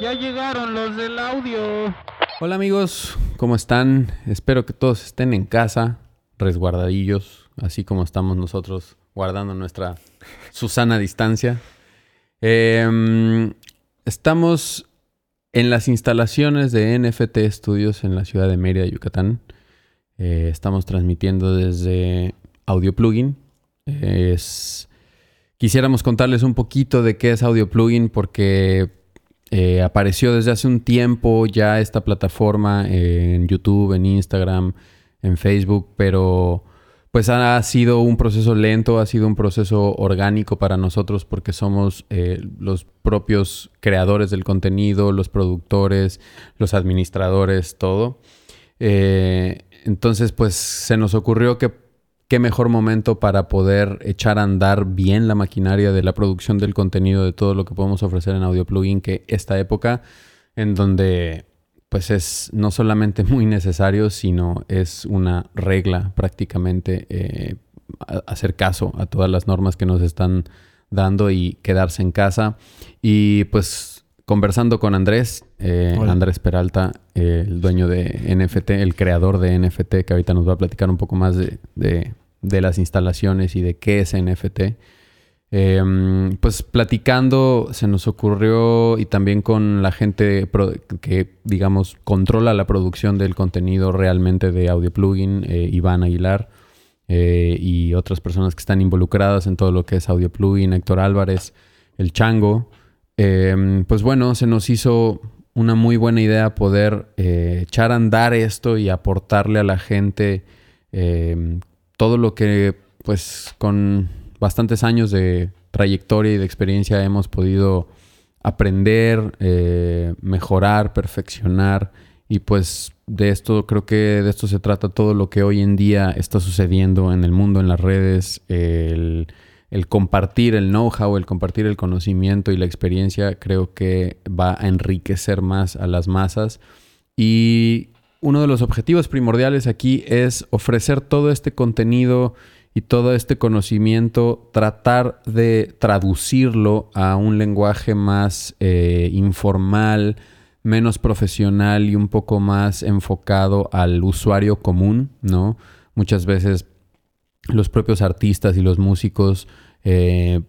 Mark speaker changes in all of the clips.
Speaker 1: Ya llegaron los del audio.
Speaker 2: Hola amigos, ¿cómo están? Espero que todos estén en casa, resguardadillos, así como estamos nosotros guardando nuestra Susana distancia. Em, estamos en las instalaciones de NFT Studios en la ciudad de Mérida, Yucatán. Eh, estamos transmitiendo desde Audio Plugin. Es... Quisiéramos contarles un poquito de qué es Audio Plugin porque eh, apareció desde hace un tiempo ya esta plataforma en YouTube, en Instagram, en Facebook, pero pues ha sido un proceso lento, ha sido un proceso orgánico para nosotros porque somos eh, los propios creadores del contenido, los productores, los administradores, todo. Eh, entonces, pues se nos ocurrió que qué mejor momento para poder echar a andar bien la maquinaria de la producción del contenido, de todo lo que podemos ofrecer en Audio Plugin, que esta época en donde pues es no solamente muy necesario, sino es una regla prácticamente eh, hacer caso a todas las normas que nos están dando y quedarse en casa. Y pues conversando con Andrés, eh, Andrés Peralta, el dueño de NFT, el creador de NFT, que ahorita nos va a platicar un poco más de, de, las instalaciones y de qué es NFT. Em, pues platicando se nos ocurrió y también con la gente que digamos controla la producción del contenido realmente de Audio Plugin, eh, Iván Aguilar eh, y otras personas que están involucradas en todo lo que es Audio Plugin, Héctor Álvarez, el Chango. Em, pues bueno, se nos hizo una muy buena idea poder eh, echar a andar esto y aportarle a la gente em, todo lo que pues con bastantes años de trayectoria y de experiencia hemos podido aprender, eh, mejorar, perfeccionar. Y pues de esto creo que de esto se trata todo lo que hoy en día está sucediendo en el mundo, en las redes, el el compartir el know-how, el compartir el conocimiento y la experiencia creo que va a enriquecer más a las masas. Y uno de los objetivos primordiales aquí es ofrecer todo este contenido y todo este conocimiento, tratar de traducirlo a un lenguaje más eh, informal, menos profesional y un poco más enfocado al usuario común, ¿no? Muchas veces los propios artistas y los músicos eh,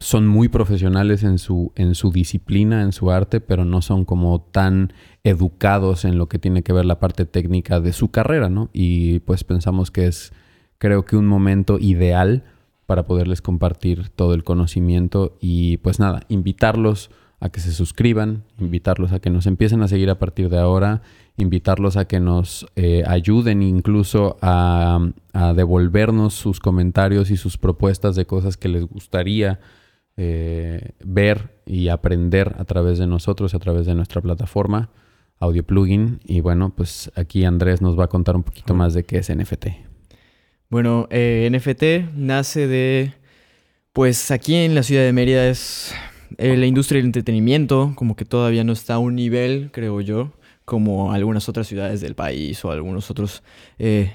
Speaker 2: son muy profesionales en su, en su disciplina, en su arte, pero no son como tan educados en lo que tiene que ver la parte técnica de su carrera, ¿no? Y pues pensamos que es, creo que un momento ideal para poderles compartir todo el conocimiento y pues nada, invitarlos a que se suscriban, invitarlos a que nos empiecen a seguir a partir de ahora, invitarlos a que nos eh, ayuden incluso a, devolvernos sus comentarios y sus propuestas de cosas que les gustaría eh, ver y aprender a través de nosotros, a través de nuestra plataforma Audio Plugin. Y bueno, pues aquí Andrés nos va a contar un poquito más de qué es NFT.
Speaker 3: Bueno, eh, NFT nace de, pues aquí en la ciudad de Mérida es la industria del entretenimiento, como que todavía no está a un nivel, creo yo, como algunas otras ciudades del país o algunos otros eh,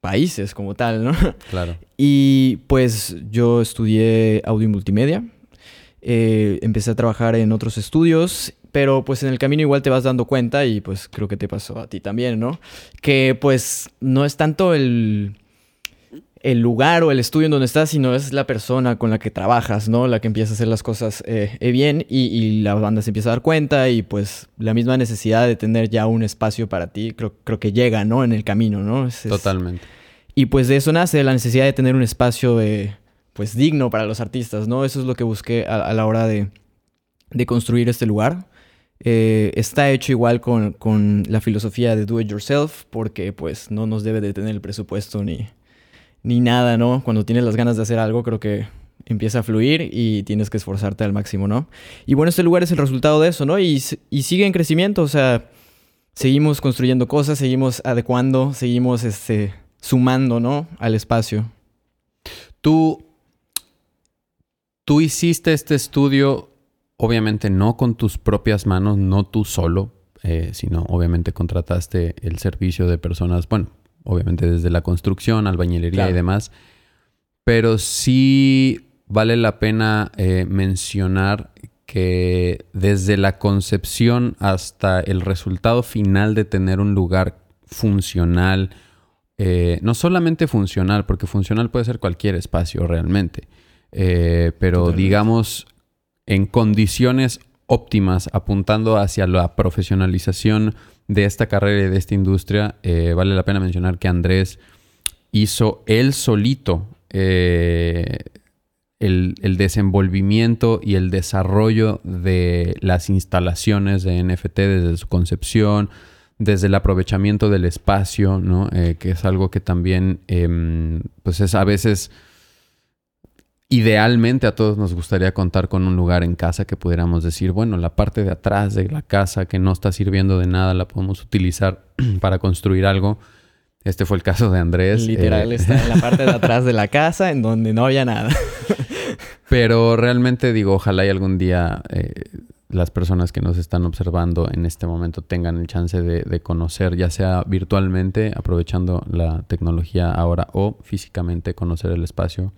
Speaker 3: países como tal, ¿no?
Speaker 2: Claro.
Speaker 3: Y pues yo estudié audio y multimedia. Eh, empecé a trabajar en otros estudios, pero pues en el camino igual te vas dando cuenta y pues creo que te pasó a ti también, ¿no? Que pues no es tanto el el lugar o el estudio en donde estás, sino es la persona con la que trabajas, ¿no? La que empieza a hacer las cosas eh, eh, bien y, la banda se empieza a dar cuenta y pues la misma necesidad de tener ya un espacio para ti, creo, creo que llega, ¿no? En el camino, ¿no?
Speaker 2: Totalmente.
Speaker 3: Y pues de eso nace la necesidad de tener un espacio eh, pues digno para los artistas, ¿no? Eso es lo que busqué a, la hora de, de, construir este lugar. está hecho igual con, con la filosofía de do it yourself porque pues no nos debe de tener el presupuesto ni ni nada, ¿no? Cuando tienes las ganas de hacer algo, creo que empieza a fluir y tienes que esforzarte al máximo, ¿no? Y bueno, este lugar es el resultado de eso, ¿no? Y, sigue en crecimiento, o sea, seguimos construyendo cosas, seguimos adecuando, seguimos este, sumando, ¿no? Al espacio.
Speaker 2: Tú, tú hiciste este estudio, obviamente no con tus propias manos, no tú solo, eh, sino obviamente contrataste el servicio de personas, bueno, obviamente desde la construcción, albañilería y demás. Pero sí vale la pena eh, mencionar que desde la concepción hasta el resultado final de tener un lugar funcional, eh, no solamente funcional, porque funcional puede ser cualquier espacio realmente, eh, pero
Speaker 3: Totalmente.
Speaker 2: digamos en condiciones óptimas, apuntando hacia la profesionalización de esta carrera y de esta industria, eh, vale la pena mencionar que Andrés hizo él solito eh, el, el desenvolvimiento y el desarrollo de las instalaciones de NFT desde su concepción, desde el aprovechamiento del espacio, ¿no? Eh, que es algo que también, em, pues es a veces, idealmente a todos nos gustaría contar con un lugar en casa que pudiéramos decir, bueno, la parte de atrás de la casa que no está sirviendo de nada la podemos utilizar para construir algo. Este fue el caso de Andrés.
Speaker 3: Literal,
Speaker 2: eh,
Speaker 3: está en la parte de atrás de la casa en donde no había nada.
Speaker 2: Pero realmente digo, ojalá y algún día eh, las personas que nos están observando en este momento tengan el chance de, de conocer, ya sea virtualmente, aprovechando la tecnología ahora, o físicamente conocer el espacio.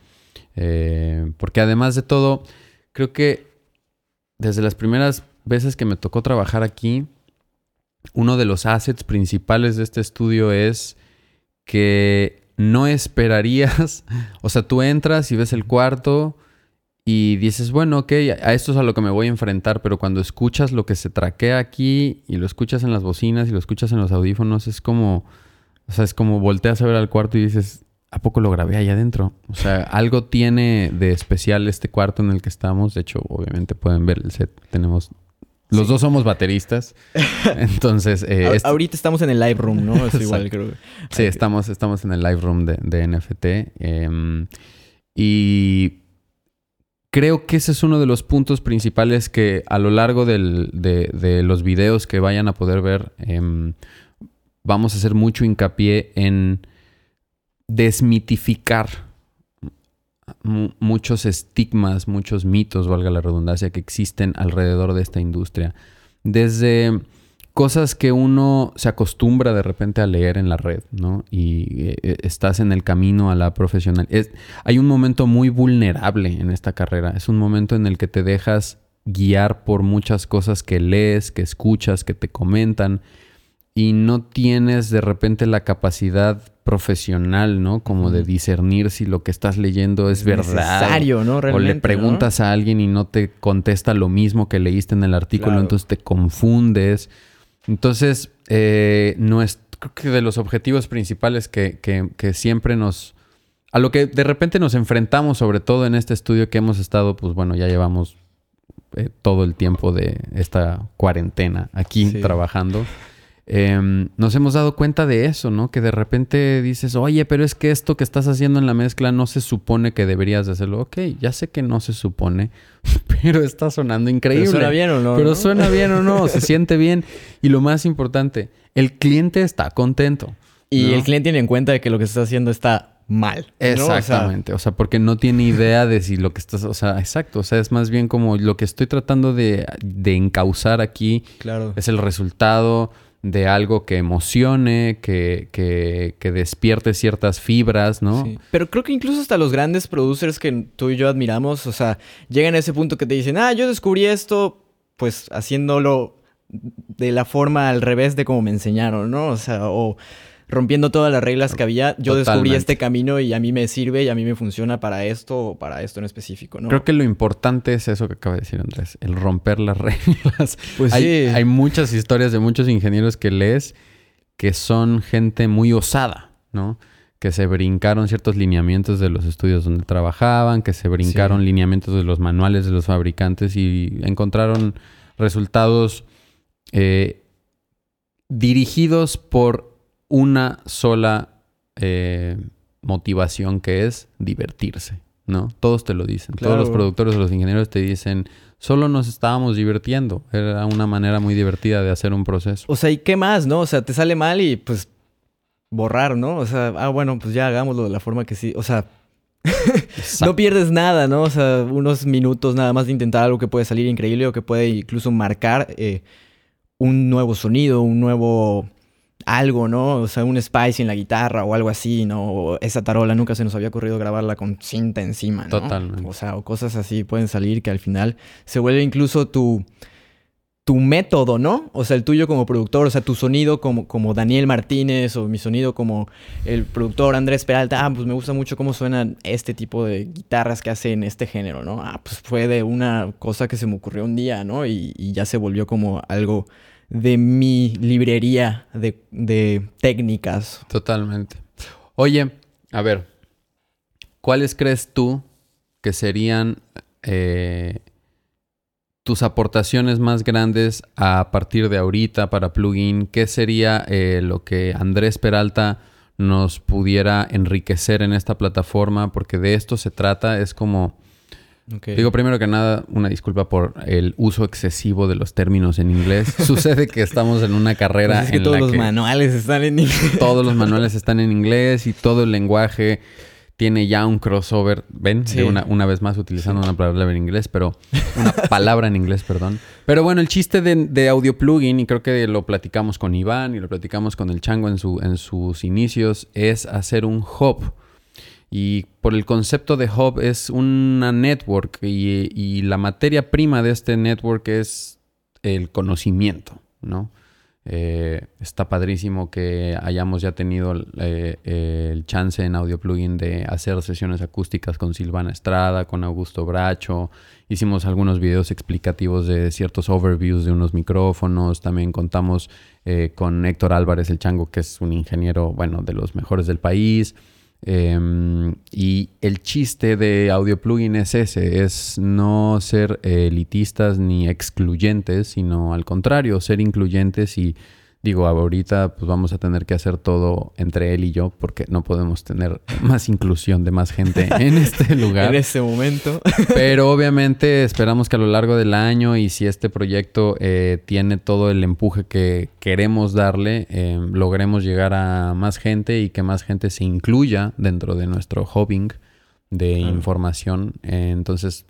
Speaker 2: Eh, porque además de todo, creo que desde las primeras veces que me tocó trabajar aquí, uno de los assets principales de este estudio es que no esperarías, o sea, tú entras y ves el cuarto y dices, bueno, ok, a esto es a lo que me voy a enfrentar, pero cuando escuchas lo que se traquea aquí y lo escuchas en las bocinas y lo escuchas en los audífonos, es como, o sea, es como volteas a ver al cuarto y dices, ¿a poco lo grabé allá adentro? O sea, algo tiene de especial este cuarto en el que estamos. De hecho, obviamente pueden ver el set. Tenemos. Los dos somos bateristas. Entonces, eh,
Speaker 3: A-
Speaker 2: este-
Speaker 3: Ahorita estamos en el live room, ¿no? Es igual, creo.
Speaker 2: Sí, estamos, estamos en el live room de, de NFT. em, y creo que ese es uno de los puntos principales que a lo largo del- de, de los videos que vayan a poder ver, em, vamos a hacer mucho hincapié en desmitificar mu- muchos estigmas, muchos mitos, valga la redundancia, que existen alrededor de esta industria. Desde cosas que uno se acostumbra de repente a leer en la red, ¿no? Y eh, estás en el camino a la profesional. Es- hay un momento muy vulnerable en esta carrera. Es un momento en el que te dejas guiar por muchas cosas que lees, que escuchas, que te comentan y no tienes de repente la capacidad profesional, ¿no? Como de discernir si lo que estás leyendo es, verdad.
Speaker 3: Necesario, ¿no?
Speaker 2: O le
Speaker 3: ¿no?
Speaker 2: preguntas a alguien y no te contesta lo mismo que leíste en el artículo,
Speaker 3: Claro.
Speaker 2: entonces te confundes. Entonces, eh, no es, creo que de los objetivos principales que, que- que siempre nos... A lo que de repente nos enfrentamos, sobre todo en este estudio que hemos estado, pues bueno, ya llevamos eh, todo el tiempo de esta cuarentena aquí
Speaker 3: Sí.
Speaker 2: trabajando. Em, nos hemos dado cuenta de eso, ¿no? Que de repente dices, oye, pero es que esto que estás haciendo en la mezcla no se supone que deberías de hacerlo. Ok, ya sé que no se supone, pero está sonando increíble.
Speaker 3: Pero suena bien o no.
Speaker 2: Pero
Speaker 3: ¿no?
Speaker 2: suena bien o no, se siente bien. Y lo más importante, el cliente está contento.
Speaker 3: Y
Speaker 2: ¿no?
Speaker 3: el cliente tiene en cuenta de que lo que estás haciendo está mal. ¿no? O sea,
Speaker 2: Exactamente, o sea, porque no tiene idea de si lo que estás, o sea, exacto, o sea, es más bien como lo que estoy tratando de, de encauzar aquí
Speaker 3: claro.
Speaker 2: es el resultado de algo que emocione, que, que, que despierte ciertas fibras, ¿no?
Speaker 3: Sí. Pero creo que incluso hasta los grandes producers que tú y yo admiramos, o sea, llegan a ese punto que te dicen, ah, yo descubrí esto, pues haciéndolo de la forma al revés de como me enseñaron, ¿no? O sea, o rompiendo todas las reglas que había, yo descubrí este camino y a mí me sirve y a mí me funciona para esto o para esto en específico, ¿no?
Speaker 2: Creo que lo importante es eso que acaba de decir Andrés, el romper las reglas.
Speaker 3: Pues
Speaker 2: hay,
Speaker 3: sí.
Speaker 2: hay muchas historias de muchos ingenieros que lees que son gente muy osada, ¿no? Que se brincaron ciertos lineamientos de los estudios donde trabajaban, que se brincaron
Speaker 3: Sí.
Speaker 2: lineamientos de los manuales de los fabricantes y encontraron resultados eh, dirigidos por una sola eh, motivación que es divertirse, ¿no? Todos te lo dicen. Todos los productores o los ingenieros te dicen, solo nos estábamos divirtiendo. Era una manera muy divertida de hacer un proceso.
Speaker 3: O sea, ¿y qué más, no? O sea, te sale mal y pues borrar, ¿no? O sea, ah, bueno, pues ya hagámoslo de la forma que sí. O sea, no pierdes nada, ¿no? O sea, unos minutos nada más de intentar algo que puede salir increíble o que puede incluso marcar eh, un nuevo sonido, un nuevo, algo, ¿no? O sea, un spice en la guitarra o algo así, ¿no? O esa tarola nunca se nos había ocurrido grabarla con cinta encima, ¿no?
Speaker 2: Totalmente.
Speaker 3: O sea, o cosas así pueden salir que al final se vuelve incluso tu tu método, ¿no? O sea, el tuyo como productor, o sea, tu sonido como, como Daniel Martínez o mi sonido como el productor Andrés Peralta. Ah, pues me gusta mucho cómo suenan este tipo de guitarras que hacen este género, ¿no? Ah, pues fue de una cosa que se me ocurrió un día, ¿no? Y, y ya se volvió como algo de mi librería de, de técnicas.
Speaker 2: Totalmente. Oye, a ver, ¿cuáles crees tú que serían eh, tus aportaciones más grandes a partir de ahorita para plugin? ¿Qué sería eh, lo que Andrés Peralta nos pudiera enriquecer en esta plataforma? Porque de esto se trata, es como...
Speaker 3: Okay.
Speaker 2: Digo primero que nada una disculpa por el uso excesivo de los términos en inglés. Sucede que estamos en una carrera
Speaker 3: Pues es que
Speaker 2: en
Speaker 3: todos
Speaker 2: la
Speaker 3: los
Speaker 2: que
Speaker 3: manuales están en inglés.
Speaker 2: todos los manuales están en inglés y todo el lenguaje tiene ya un crossover, ven,
Speaker 3: Sí.
Speaker 2: una, una vez más utilizando una palabra en inglés, pero una palabra en inglés, perdón. Pero bueno, el chiste de, de audio plugin, y creo que lo platicamos con Iván y lo platicamos con el Chango en, su, en sus inicios, es hacer un hub. Y por el concepto de hub es una network y, la materia prima de este network es el conocimiento, ¿no? Eh, está padrísimo que hayamos ya tenido eh, eh, el chance en Audio Plugin de hacer sesiones acústicas con Silvana Estrada, con Augusto Bracho. Hicimos algunos videos explicativos de ciertos overviews de unos micrófonos. También contamos eh, con Héctor Álvarez, el chango, que es un ingeniero, bueno, de los mejores del país. Eh, y el chiste de Audio Plugin es ese, es no ser elitistas ni excluyentes, sino al contrario, ser incluyentes y digo, ahorita pues vamos a tener que hacer todo entre él y yo porque no podemos tener más inclusión de más gente en este lugar.
Speaker 3: En ese momento.
Speaker 2: Pero obviamente esperamos que a lo largo del año y si este proyecto eh, tiene todo el empuje que queremos darle, eh, logremos llegar a más gente y que más gente se incluya dentro de nuestro hobbing de
Speaker 3: Claro.
Speaker 2: información. Eh, entonces,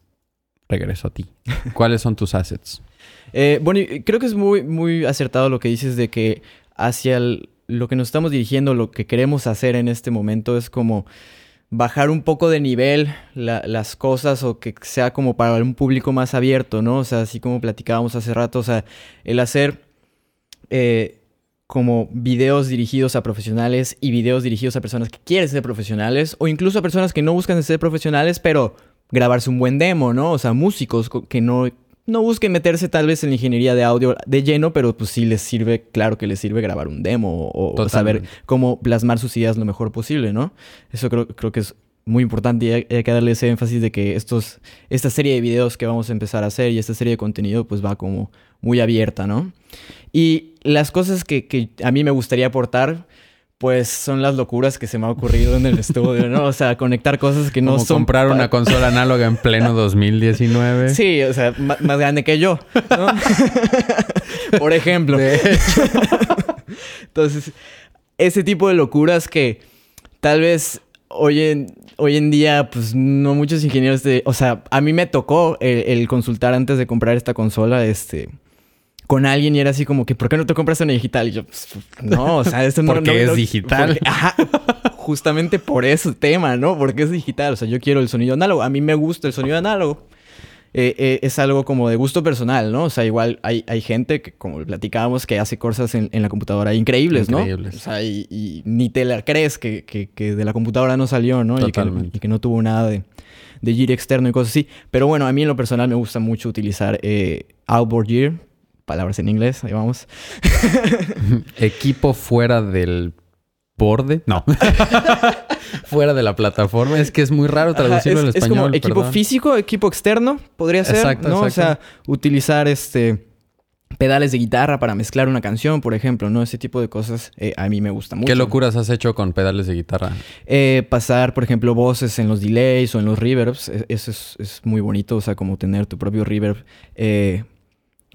Speaker 2: regreso a ti. ¿Cuáles son tus assets?
Speaker 3: Eh, bueno, creo que es muy, muy acertado lo que dices de que hacia lo que nos estamos dirigiendo, lo que queremos hacer en este momento es como bajar un poco de nivel la- las cosas o que sea como para un público más abierto, ¿no? O sea, así como platicábamos hace rato, o sea, el hacer eh, como videos dirigidos a profesionales y videos dirigidos a personas que quieren ser profesionales o incluso a personas que no buscan ser profesionales, pero grabarse un buen demo, ¿no? O sea, músicos co- que no, no busquen meterse tal vez en ingeniería de audio de lleno, pero pues sí les sirve, claro que les sirve grabar un demo o, o saber cómo plasmar sus ideas lo mejor posible, ¿no? Eso creo, creo que es muy importante y hay, hay que darle ese énfasis de que estos, esta serie de videos que vamos a empezar a hacer y esta serie de contenido pues va como muy abierta, ¿no? Y las cosas que, que a mí me gustaría aportar pues son las locuras que se me ha ocurrido en el estudio, ¿no? O sea, conectar cosas que no
Speaker 2: Como
Speaker 3: son...
Speaker 2: comprar una consola análoga en pleno 2019.
Speaker 3: Sí, o sea, más grande que yo, ¿no? Por ejemplo.
Speaker 2: De
Speaker 3: Entonces, ese tipo de locuras que tal vez hoy en, hoy en día, pues no muchos ingenieros de... O sea, a mí me tocó el, el consultar antes de comprar esta consola, este... Con alguien y era así como que, ¿por qué no te compras una digital? Y yo, pues, no, o sea, esto no...
Speaker 2: Porque
Speaker 3: no-
Speaker 2: es
Speaker 3: no-
Speaker 2: digital.
Speaker 3: porque- ajá, justamente por ese tema, ¿no? Porque es digital. O sea, yo quiero el sonido análogo. A mí me gusta el sonido análogo. Eh, eh, es algo como de gusto personal, ¿no? O sea, igual hay, hay gente que, como platicábamos, que hace cosas en, en la computadora increíbles, ¿no?
Speaker 2: Increíbles.
Speaker 3: O sea, y, y ni te la crees que, que- que de la computadora no salió, ¿no? Y que,
Speaker 2: Totalmente.
Speaker 3: y que no tuvo nada de, de gear externo y cosas así. Pero bueno, a mí en lo personal me gusta mucho utilizar eh, outboard gear, palabras en inglés, ahí vamos.
Speaker 2: equipo fuera del borde. No. fuera de la plataforma. Es que es muy raro
Speaker 3: Ajá,
Speaker 2: traducirlo
Speaker 3: es,
Speaker 2: al
Speaker 3: es
Speaker 2: español.
Speaker 3: como equipo
Speaker 2: perdón.
Speaker 3: físico, equipo externo, podría ser,
Speaker 2: Exacto,
Speaker 3: ¿no? O sea, utilizar este pedales de guitarra para mezclar una canción, por ejemplo, ¿no? Ese tipo de cosas eh, a mí me gusta mucho.
Speaker 2: ¿Qué locuras has hecho con pedales de guitarra?
Speaker 3: Eh, pasar, por ejemplo, voces en los delays o en los reverbs, e- eso es, es muy bonito, o sea, como tener tu propio reverb, eh,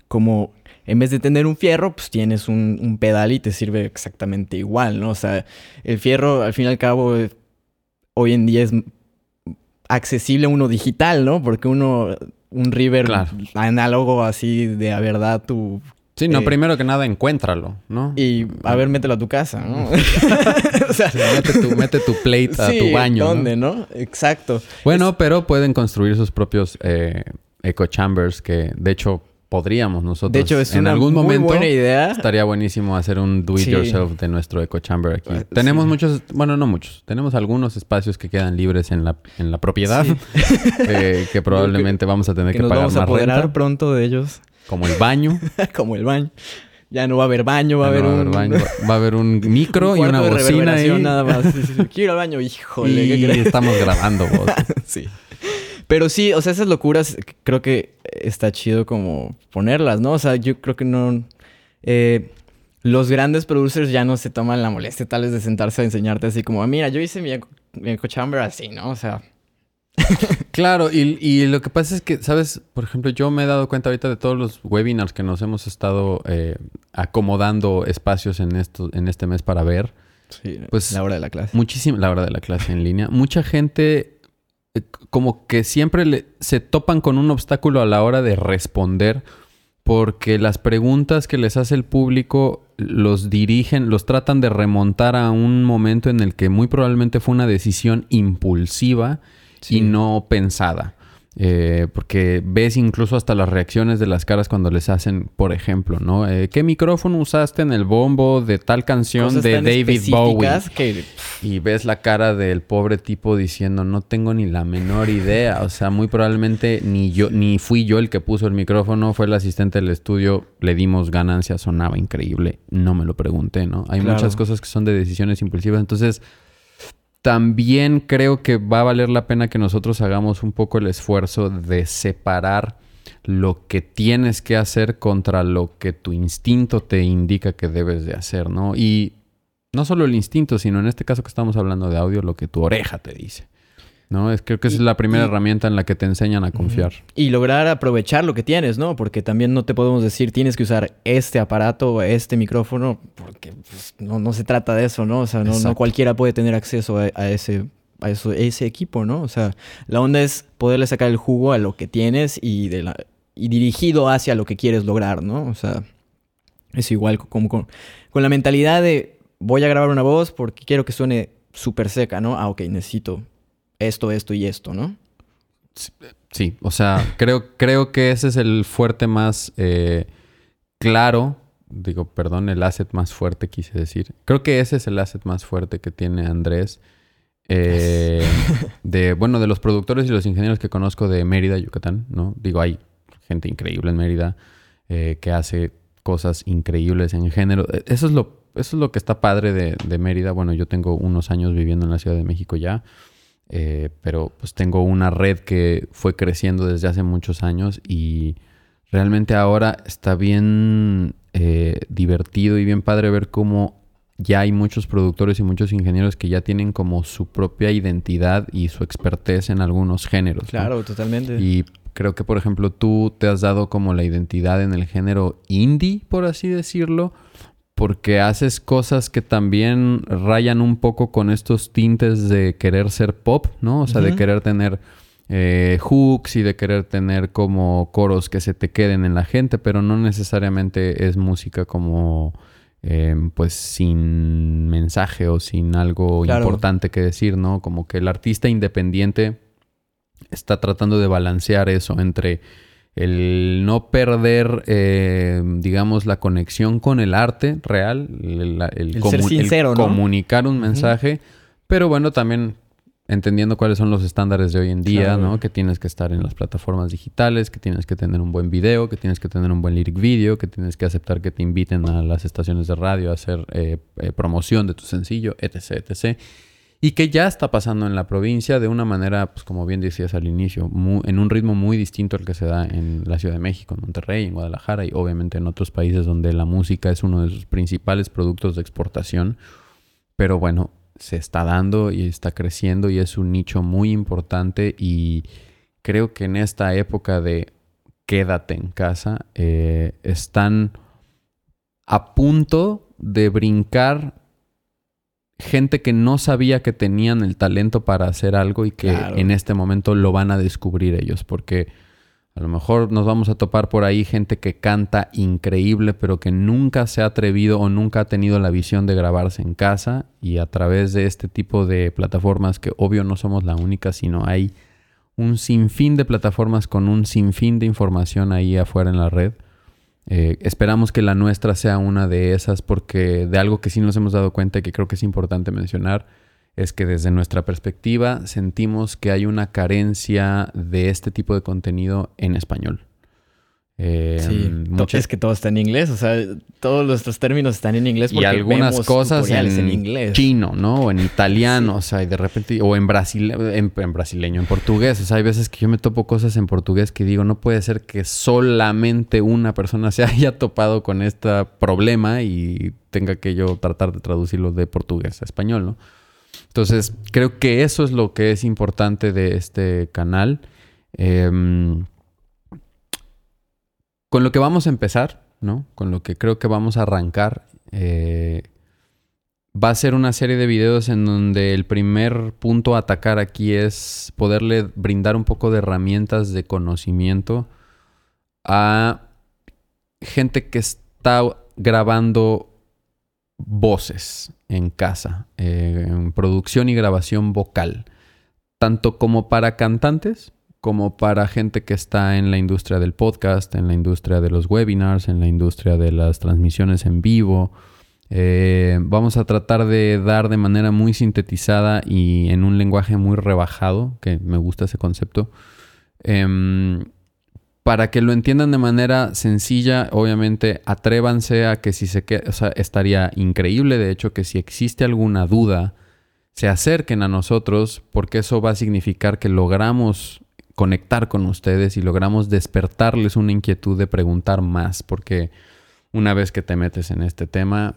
Speaker 3: como en vez de tener un fierro, pues tienes un, un pedal y te sirve exactamente igual, ¿no? O sea, el fierro, al fin y al cabo, eh, hoy en día es accesible a uno digital, ¿no? Porque uno, un reverb
Speaker 2: Claro.
Speaker 3: análogo así de a verdad, tu
Speaker 2: Sí, no,
Speaker 3: Eh,
Speaker 2: primero que nada, encuéntralo, ¿no?
Speaker 3: Y a ver, mételo a tu casa, ¿no? o sea,
Speaker 2: Sí, mete, tu, mete tu plate a
Speaker 3: sí,
Speaker 2: tu baño.
Speaker 3: ¿dónde, no? Exacto.
Speaker 2: Bueno, pero pueden construir sus propios eh, echo chambers que, de hecho, podríamos nosotros.
Speaker 3: De hecho, es
Speaker 2: en
Speaker 3: una
Speaker 2: algún
Speaker 3: muy
Speaker 2: momento
Speaker 3: buena idea.
Speaker 2: estaría buenísimo hacer un do it
Speaker 3: Sí.
Speaker 2: yourself de nuestro echo chamber aquí.
Speaker 3: Ah,
Speaker 2: Tenemos muchos, bueno, no muchos. Tenemos algunos espacios que quedan libres en la, en la propiedad
Speaker 3: Sí.
Speaker 2: eh, que probablemente vamos a tener
Speaker 3: que
Speaker 2: que,
Speaker 3: nos
Speaker 2: pagar
Speaker 3: vamos a apoderar pronto de ellos.
Speaker 2: como el baño.
Speaker 3: Como el baño. Ya no va a haber baño, va a haber
Speaker 2: no va a
Speaker 3: un...
Speaker 2: haber baño. Va a haber un micro
Speaker 3: un
Speaker 2: y una bocina ahí.
Speaker 3: nada más. Quiero ir al baño, híjole, ¿qué
Speaker 2: y
Speaker 3: crees?
Speaker 2: estamos grabando vos.
Speaker 3: Sí. Pero sí, o sea, esas locuras creo que está chido como ponerlas, ¿no? O sea, yo creo que no... eh, los grandes producers ya no se toman la molestia tal vez de sentarse a enseñarte así como, "Ah, mira, yo hice mi, eco- mi echo chamber así, ¿no? O sea,
Speaker 2: Claro, y, y lo que pasa es que, ¿sabes? Por ejemplo, yo me he dado cuenta ahorita de todos los webinars que nos hemos estado eh, acomodando espacios en, esto, en este mes para ver.
Speaker 3: sí,
Speaker 2: Pues,
Speaker 3: la hora de la clase.
Speaker 2: Muchísima, la hora de la clase en línea. Mucha gente eh, como que siempre le- se topan con un obstáculo a la hora de responder porque las preguntas que les hace el público los dirigen, los tratan de remontar a un momento en el que muy probablemente fue una decisión impulsiva
Speaker 3: Sí.
Speaker 2: y no pensada. Eh, porque ves incluso hasta las reacciones de las caras cuando les hacen, por ejemplo, ¿no? Eh, ¿Qué micrófono usaste en el bombo de tal canción
Speaker 3: Cosas
Speaker 2: de David Bowie?
Speaker 3: que
Speaker 2: Y ves la cara del pobre tipo diciendo, no tengo ni la menor idea. O sea, muy probablemente ni yo, ni fui yo el que puso el micrófono, fue el asistente del estudio, le dimos ganancia, sonaba increíble. No me lo pregunté, ¿no? Hay
Speaker 3: Claro.
Speaker 2: muchas cosas que son de decisiones impulsivas. Entonces, también creo que va a valer la pena que nosotros hagamos un poco el esfuerzo de separar lo que tienes que hacer contra lo que tu instinto te indica que debes de hacer, ¿no? Y no solo el instinto, sino en este caso que estamos hablando de audio, lo que tu oreja te dice. ¿No? Es, creo que esa
Speaker 3: Y-
Speaker 2: es la primera
Speaker 3: y-
Speaker 2: herramienta en la que te enseñan a confiar.
Speaker 3: Y lograr aprovechar lo que tienes, ¿no? Porque también no te podemos decir tienes que usar este aparato o este micrófono, porque pues, no, no se trata de eso, ¿no? O sea, no, no cualquiera puede tener acceso a, a ese, a eso, ese equipo, ¿no? O sea, la onda es poderle sacar el jugo a lo que tienes y, de la, y dirigido hacia lo que quieres lograr, ¿no? O sea, es igual como con, con la mentalidad de voy a grabar una voz porque quiero que suene súper seca, ¿no? Ah, ok, necesito esto, esto y esto, ¿no?
Speaker 2: Sí, o sea, creo, creo que ese es el fuerte más eh, claro. Digo, perdón, el asset más fuerte quise decir. Creo que ese es el asset más fuerte que tiene Andrés. eh, de, bueno, de los productores y los ingenieros que conozco de Mérida, Yucatán, ¿no? Digo, hay gente increíble en Mérida eh, que hace cosas increíbles en género. Eh, Eso es lo, eso es lo que está padre de, de Mérida. Bueno, yo tengo unos años viviendo en la Ciudad de México ya. Eh, pero pues tengo una red que fue creciendo desde hace muchos años y realmente ahora está bien eh, divertido y bien padre ver cómo ya hay muchos productores y muchos ingenieros que ya tienen como su propia identidad y su expertez en algunos géneros. ¿no?
Speaker 3: Claro, totalmente.
Speaker 2: Y creo que, por ejemplo, tú te has dado como la identidad en el género indie, por así decirlo, porque haces cosas que también rayan un poco con estos tintes de querer ser pop, ¿no? O sea, de querer tener eh, hooks y de querer tener como coros que se te queden en la gente, pero no necesariamente es música como... eh, pues sin mensaje o sin algo
Speaker 3: Claro.
Speaker 2: importante que decir, ¿no? Como que el artista independiente está tratando de balancear eso entre el no perder, eh, digamos, la conexión con el arte real, el, el
Speaker 3: El ser sincero, ¿no?
Speaker 2: comunicar un mensaje, pero bueno, también entendiendo cuáles son los estándares de hoy en día,
Speaker 3: Claro.
Speaker 2: ¿no? Que tienes que estar en las plataformas digitales, que tienes que tener un buen video, que tienes que tener un buen lyric video, que tienes que aceptar que te inviten a las estaciones de radio a hacer eh, eh, promoción de tu sencillo, etc, etc. Y que ya está pasando en la provincia de una manera, pues como bien decías al inicio, en un ritmo muy distinto al que se da en la Ciudad de México, en Monterrey, en Guadalajara y obviamente en otros países donde la música es uno de sus principales productos de exportación. Pero bueno, se está dando y está creciendo y es un nicho muy importante y creo que en esta época de quédate en casa eh, están a punto de brincar gente que no sabía que tenían el talento para hacer algo y que
Speaker 3: Claro.
Speaker 2: en este momento lo van a descubrir ellos porque A lo mejor nos vamos a topar por ahí gente que canta increíble, pero que nunca se ha atrevido o nunca ha tenido la visión de grabarse en casa. Y a través de este tipo de plataformas, que obvio no somos la única, sino hay un sinfín de plataformas con un sinfín de información ahí afuera en la red. Eh, esperamos que la nuestra sea una de esas porque de algo que sí nos hemos dado cuenta y que creo que es importante mencionar es que desde nuestra perspectiva sentimos que hay una carencia de este tipo de contenido en español.
Speaker 3: Eh, sí, es que todo está en inglés, o sea, todos nuestros términos están en inglés
Speaker 2: y algunas cosas en, inglés. chino, ¿no? O en italiano, o sea, y de repente, o en, en, brasileño, en portugués, o sea, hay veces que yo me topo cosas en portugués que digo, no puede ser que solamente una persona se haya topado con este problema y tenga que yo tratar de traducirlo de portugués a español, ¿no? Entonces, creo que eso es lo que es importante de este canal. Em, con lo que vamos a empezar, ¿no? Con lo que creo que vamos a arrancar, eh, va a ser una serie de videos en donde el primer punto a atacar aquí es poderle brindar un poco de herramientas de conocimiento a gente que está grabando voces en casa, eh, en producción y grabación vocal, tanto como para cantantes como para gente que está en la industria del podcast, en la industria de los webinars, en la industria de las transmisiones en vivo. Eh, vamos a tratar de dar de manera muy sintetizada y en un lenguaje muy rebajado, que me gusta ese concepto, em, para que lo entiendan de manera sencilla, obviamente atrévanse a que si se queda, o sea, estaría increíble, de hecho, que si existe alguna duda, se acerquen a nosotros, porque eso va a significar que logramos conectar con ustedes y logramos despertarles una inquietud de preguntar más, porque una vez que te metes en este tema...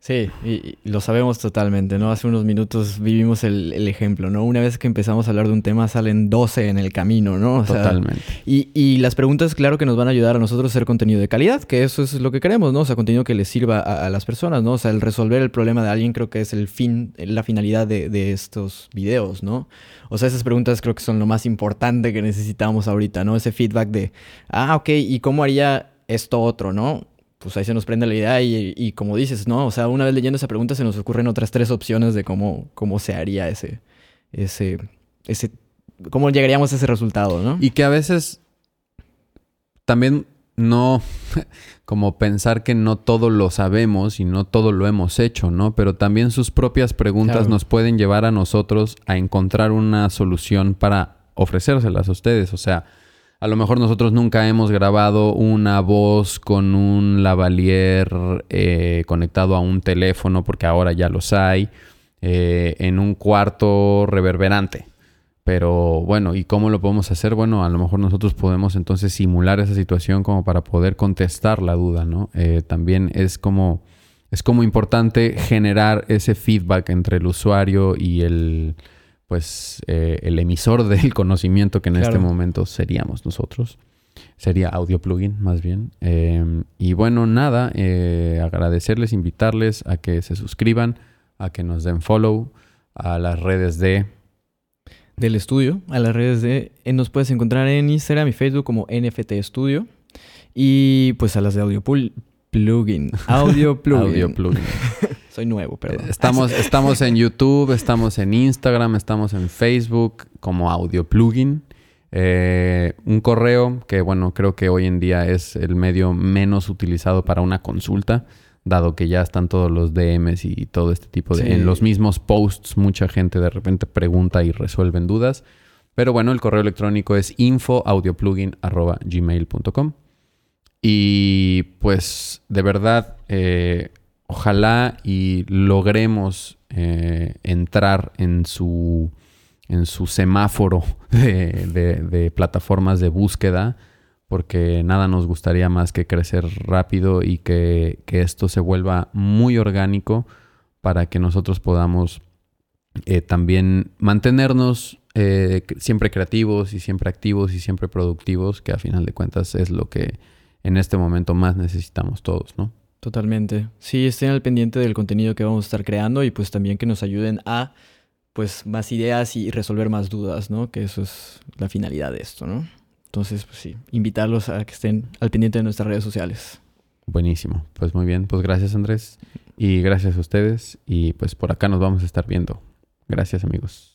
Speaker 3: Sí, y, lo sabemos totalmente, ¿no? Hace unos minutos vivimos el, ejemplo, ¿no? Una vez que empezamos a hablar de un tema salen 12 en el camino, ¿no?
Speaker 2: totalmente.
Speaker 3: Y, y, las preguntas, claro que nos van a ayudar a nosotros a hacer contenido de calidad, que eso es lo que queremos, ¿no? O sea, contenido que les sirva a, las personas, ¿no? O sea, el resolver el problema de alguien creo que es el fin, la finalidad de, de estos videos, ¿no? O sea, esas preguntas creo que son lo más importante que necesitamos ahorita, ¿no? Ese feedback de, ah, ok, ¿y cómo haría esto otro, no? Pues ahí se nos prende la idea y, como dices, ¿no? O sea, una vez leyendo esa pregunta se nos ocurren otras tres opciones de cómo, cómo se haría ese, ese, ese, cómo llegaríamos a ese resultado, ¿no?
Speaker 2: Y que a veces también no como pensar que no todo lo sabemos y no todo lo hemos hecho, ¿no? Pero también sus propias preguntas nos pueden llevar a nosotros a encontrar una solución para ofrecérselas a ustedes. O sea, a lo mejor nosotros nunca hemos grabado una voz con un lavalier eh, conectado a un teléfono, porque ahora ya los hay, eh, en un cuarto reverberante. Pero bueno, ¿y cómo lo podemos hacer? Bueno, a lo mejor nosotros podemos entonces simular esa situación como para poder contestar la duda, ¿no? Eh, también es como, es como importante generar ese feedback entre el usuario y el, pues, eh, el emisor del conocimiento que en este momento seríamos nosotros. Sería Audio Plugin, más bien. Em, y bueno, nada, eh, agradecerles, invitarles a que se suscriban, a que nos den follow a las redes de
Speaker 3: del estudio, a las redes de... Eh, nos puedes encontrar en Instagram y Facebook como NFT Studio. Y pues a las de Audio Plugin. Audio Plugin.
Speaker 2: Audio Plugin.
Speaker 3: Soy nuevo, perdón.
Speaker 2: Estamos, estamos en YouTube, estamos en Instagram, estamos en Facebook como Audio Plugin. Eh, un correo que, bueno, creo que hoy en día es el medio menos utilizado para una consulta dado que ya están todos los DMs y todo este tipo de... En los mismos posts mucha gente de repente pregunta y resuelven dudas. Pero bueno, el correo electrónico es infoaudioplugin.gmail.com Y pues de verdad, eh, ojalá y logremos eh, entrar en su, en su semáforo de plataformas de búsqueda porque nada nos gustaría más que crecer rápido y que, esto se vuelva muy orgánico para que nosotros podamos eh, también mantenernos eh, siempre creativos y siempre activos y siempre productivos, que a final de cuentas es lo que en este momento más necesitamos todos, ¿no?
Speaker 3: Totalmente. Sí, estén al pendiente del contenido que vamos a estar creando y pues también que nos ayuden a pues más ideas y resolver más dudas, ¿no? Que eso es la finalidad de esto, ¿no? Entonces, pues sí, invitarlos a que estén al pendiente de nuestras redes sociales.
Speaker 2: Buenísimo. Pues muy bien. Pues gracias Andrés. Y gracias a ustedes. Y pues por acá nos vamos a estar viendo. Gracias amigos.